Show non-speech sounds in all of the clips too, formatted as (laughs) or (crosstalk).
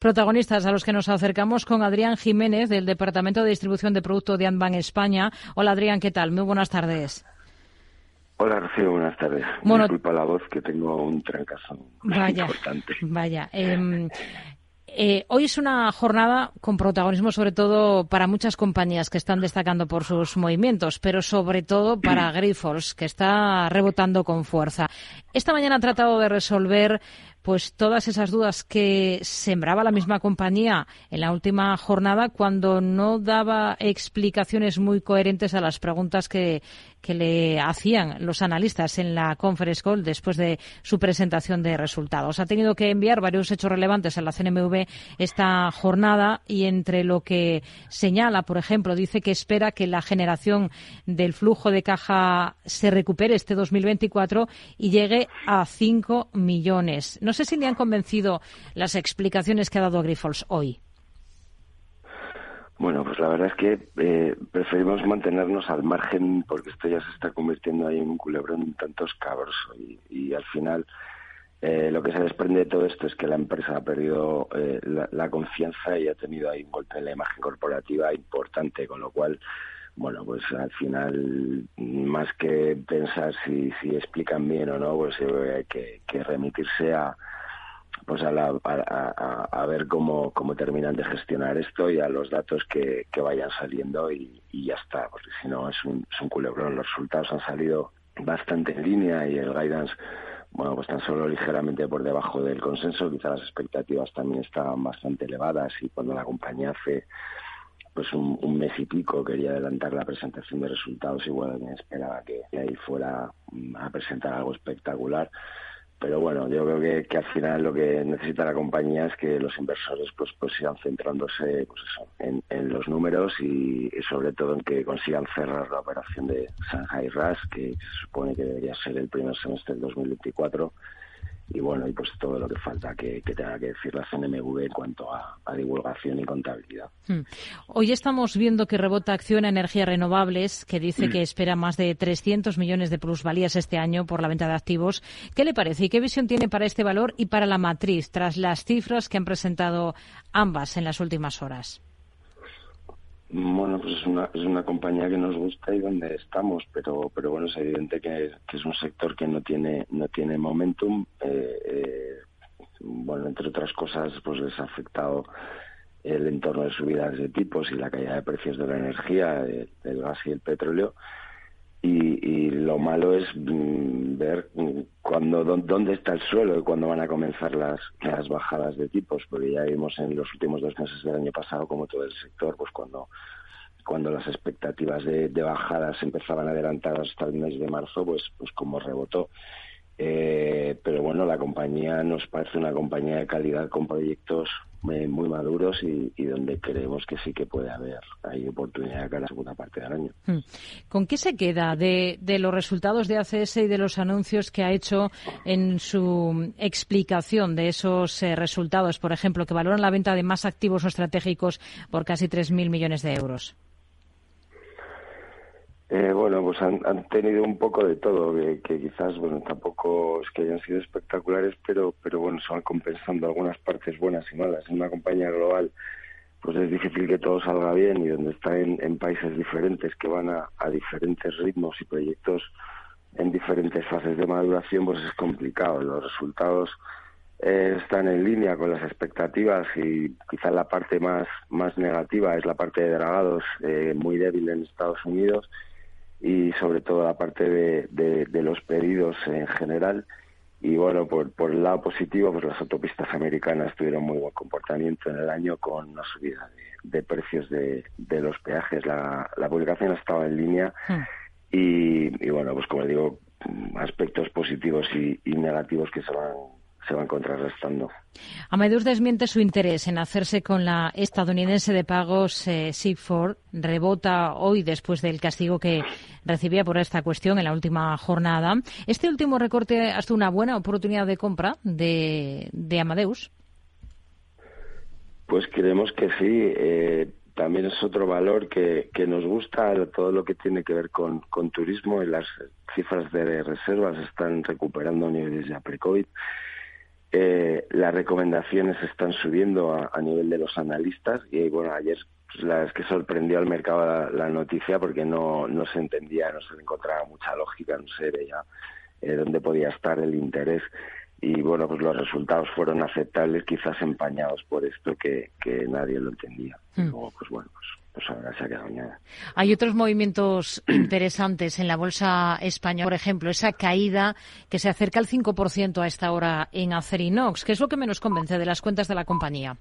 protagonistas a los que nos acercamos con Adrián Jiménez del Departamento de Distribución de Producto de Anban España. Hola Adrián, ¿qué tal? Muy buenas tardes. Hola, Rocío, buenas tardes. Disculpa la voz que tengo un trancazo vaya, importante. (laughs) Vaya. Eh, eh, hoy es una jornada con protagonismo sobre todo para muchas compañías que están destacando por sus movimientos, pero sobre todo para (clears throat) Grifols, que está rebotando con fuerza. Esta mañana ha tratado de resolver pues todas esas dudas que sembraba la misma compañía en la última jornada cuando no daba explicaciones muy coherentes a las preguntas que, que le hacían los analistas en la conference call después de su presentación de resultados. Ha tenido que enviar varios hechos relevantes a la CNMV esta jornada y entre lo que señala, por ejemplo, dice que espera que la generación del flujo de caja se recupere este 2024 y llegue a 5 millones. No sé si le han convencido las explicaciones que ha dado Grifols hoy. Bueno, pues la verdad es que eh, preferimos mantenernos al margen porque esto ya se está convirtiendo ahí en un culebrón un tanto escabroso y, al final eh, lo que se desprende de todo esto es que la empresa ha perdido eh, la, confianza y ha tenido ahí un golpe en la imagen corporativa importante, con lo cual, bueno, pues al final, más que pensar si, si explican bien o no, pues hay que, que remitirse a, pues a, la, a, ver cómo, cómo terminan de gestionar esto y a los datos que, vayan saliendo y, ya está, porque si no es un, es un culebrón. Los resultados han salido bastante en línea y el guidance, bueno, pues tan solo ligeramente por debajo del consenso. Quizá las expectativas también estaban bastante elevadas y cuando la compañía hace pues un, un, mes y pico quería adelantar la presentación de resultados, igual me esperaba que ahí fuera a presentar algo espectacular pero bueno, yo creo que, que, al final lo que necesita la compañía es que los inversores pues, pues sigan centrándose pues eso, en, en los números y, sobre todo en que consigan cerrar la operación de Shanghai RAS, que se supone que debería ser el primer semestre del 2024 y bueno, y pues todo lo que falta que, tenga que decir la CNMV en cuanto a, divulgación y contabilidad. Hmm. Hoy estamos viendo que rebota Acción a Energías Renovables, que dice que (clears throat) espera más de 300 millones de plusvalías este año por la venta de activos. ¿Qué le parece y qué visión tiene para este valor y para la matriz tras las cifras que han presentado ambas en las últimas horas? Bueno, pues es una, es una compañía que nos gusta y donde estamos, pero pero bueno, es evidente que, es un sector que no tiene no tiene momentum. Eh, eh, bueno, entre otras cosas, pues les ha afectado el entorno de subidas de tipos y la caída de precios de la energía, del gas y el petróleo y, lo malo es mm, ver cuando dónde está el suelo y cuándo van a comenzar las, las bajadas de tipos, porque ya vimos en los últimos dos meses del año pasado como todo el sector, pues cuando cuando las expectativas de, bajadas empezaban a adelantar hasta el mes de marzo, pues pues como rebotó. Eh, pero bueno, la compañía nos parece una compañía de calidad con proyectos muy maduros y, donde creemos que sí que puede haber hay oportunidad para la segunda parte del año. Hmm. ¿Con qué se queda de, de, los resultados de ACS y de los anuncios que ha hecho en su explicación de esos eh, resultados, por ejemplo, que valoran la venta de más activos o estratégicos por casi 3.000 millones de euros? Eh, bueno, pues han, tenido un poco de todo, que, quizás, bueno, tampoco es que hayan sido espectaculares, pero, pero bueno, se van compensando algunas partes buenas y malas. En una compañía global, pues es difícil que todo salga bien y donde está en, países diferentes que van a, diferentes ritmos y proyectos en diferentes fases de maduración, pues es complicado. Los resultados eh, están en línea con las expectativas y quizás la parte más, más negativa es la parte de dragados, eh, muy débil en Estados Unidos y sobre todo la parte de, de, los pedidos en general. Y bueno, por, por el lado positivo, pues las autopistas americanas tuvieron muy buen comportamiento en el año con una subida de, precios de, de, los peajes. La, la publicación estaba en línea hmm. y, y, bueno, pues como digo, aspectos positivos y, y negativos que se van se van contrarrestando. Amadeus desmiente su interés en hacerse con la estadounidense de pagos eh, Sigford. Rebota hoy después del castigo que recibía por esta cuestión en la última jornada. ¿Este último recorte ha sido una buena oportunidad de compra de, de Amadeus? Pues creemos que sí. Eh, también es otro valor que, que, nos gusta todo lo que tiene que ver con, con turismo y las cifras de reservas están recuperando niveles de pre-COVID eh, las recomendaciones están subiendo a, nivel de los analistas y bueno, ayer pues, la es que sorprendió al mercado la, noticia porque no, no se entendía, no se encontraba mucha lógica, no se veía eh, dónde podía estar el interés y bueno, pues los resultados fueron aceptables, quizás empañados por esto que, que nadie lo entendía. Y hmm. luego, pues bueno, pues pues ahora se ha quedado Hay otros movimientos (clears throat) interesantes en la bolsa española, por ejemplo, esa caída que se acerca al 5% a esta hora en Acerinox. ¿Qué es lo que menos convence de las cuentas de la compañía?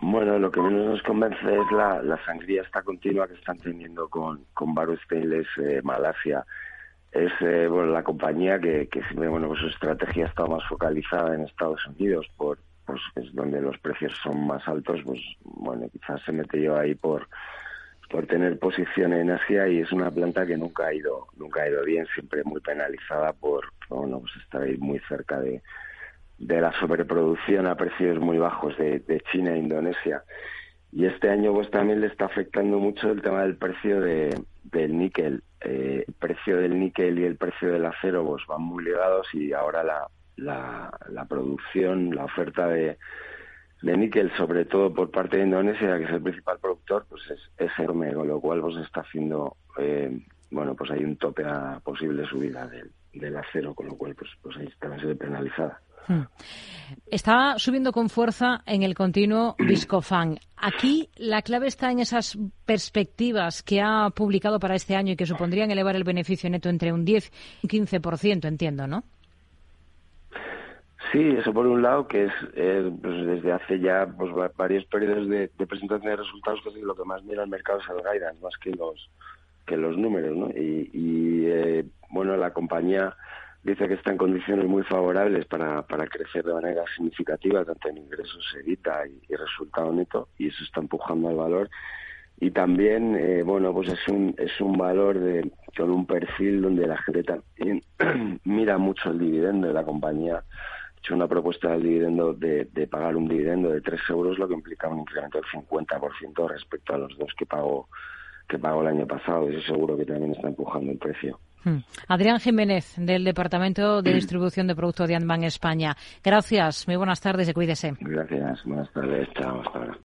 Bueno, lo que menos nos convence es la, sangría esta continua que están teniendo con, con Baro Stainless eh, Malasia. Es eh, bueno, la compañía que, que bueno, pues su estrategia ha estado más focalizada en Estados Unidos por, pues es donde los precios son más altos, pues bueno, quizás se mete yo ahí por por tener posición en Asia y es una planta que nunca ha ido nunca ha ido bien, siempre muy penalizada por bueno, pues estar ahí muy cerca de, de la sobreproducción a precios muy bajos de, de China e Indonesia. Y este año pues también le está afectando mucho el tema del precio de, del níquel. Eh, el precio del níquel y el precio del acero pues van muy ligados y ahora la, la, la producción, la oferta de, de níquel, sobre todo por parte de Indonesia, que es el principal productor, pues es, es enorme, con lo cual pues está haciendo, eh, bueno, pues hay un tope a posible subida del, del acero, con lo cual pues, pues ahí está ser penalizada. Hmm. Está subiendo con fuerza en el continuo (clears throat) Viscofan. Aquí la clave está en esas perspectivas que ha publicado para este año y que supondrían elevar el beneficio neto entre un 10 y un 15%, entiendo, ¿no? Sí, eso por un lado, que es pues desde hace ya pues, varios periodos de, presentación de resultados, que lo que más mira el mercado es el guidance, más que los que los números, ¿no? Y, eh, bueno, la compañía dice que está en condiciones muy favorables para, para crecer de manera significativa, tanto en ingresos, evita y, resultado neto, y eso está empujando al valor. Y también, eh, bueno, pues es un, es un valor de, con un perfil donde la gente también (clears throat) mira mucho el dividendo de la compañía hecho una propuesta del dividendo de, pagar un dividendo de 3 euros, lo que implica un incremento del 50% respecto a los dos que pagó que pagó el año pasado. Eso seguro que también está empujando el precio. Hmm. Adrián Jiménez, del Departamento de Distribución de Productos de Anban España. Gracias, muy buenas tardes y cuídese. Gracias, buenas tardes, chao, hasta ahora.